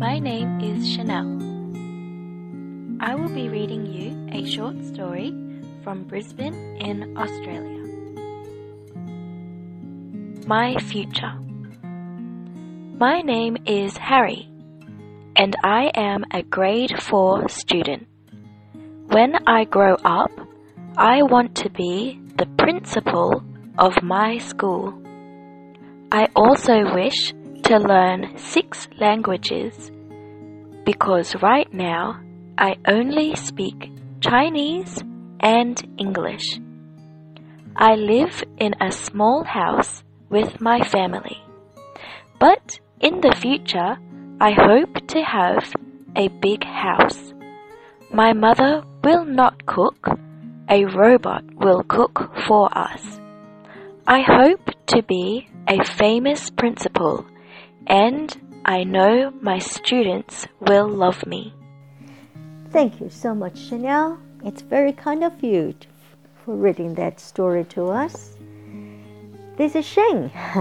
My name is Chanel. I will be reading you a short story from Brisbane in Australia. My future. My name is Harry, and I am a grade 4 student. When I grow up, I want to be the principal of my school. I also wish to learn six languages because right now I only speak Chinese and English. I live in a small house with my family. But in the future, I hope to have a big house. My mother will not cook, a robot will cook for us. I hope to be a famous principal and I know my students will love me. Thank you so much, Chanel. It's very kind of you to, for reading that story to us. This is Shane.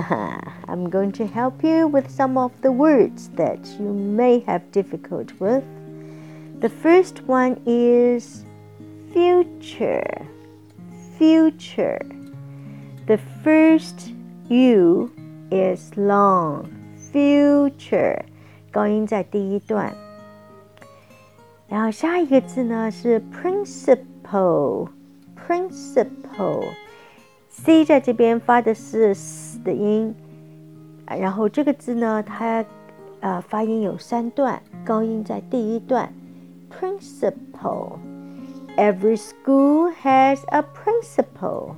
I'm going to help you with some of the words that you may have difficulty with. The first one is future. Future. The first U is long future，高音在第一段。然后下一个字呢是 principal，principle，c 在这边发的是 s 的音，然后这个字呢它呃发音有三段，高音在第一段，principal。Every school has a principal,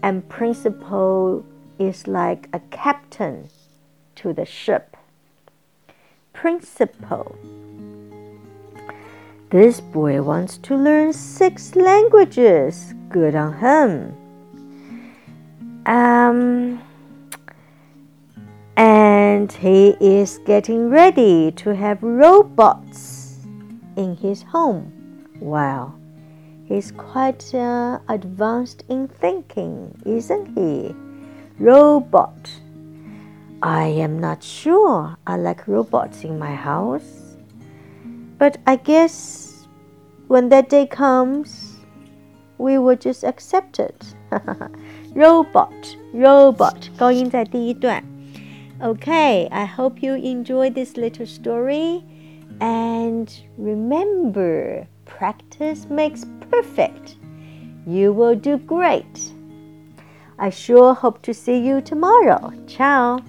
and principal is like a captain to the ship. Principal. This boy wants to learn six languages. Good on him. Um, and he is getting ready to have robots in his home. Wow, he's quite uh, advanced in thinking, isn't he? Robot. I am not sure I like robots in my house. But I guess when that day comes, we will just accept it. robot, robot, 高音在第一段. Okay, I hope you enjoyed this little story. And remember, practice makes perfect. You will do great. I sure hope to see you tomorrow. Ciao.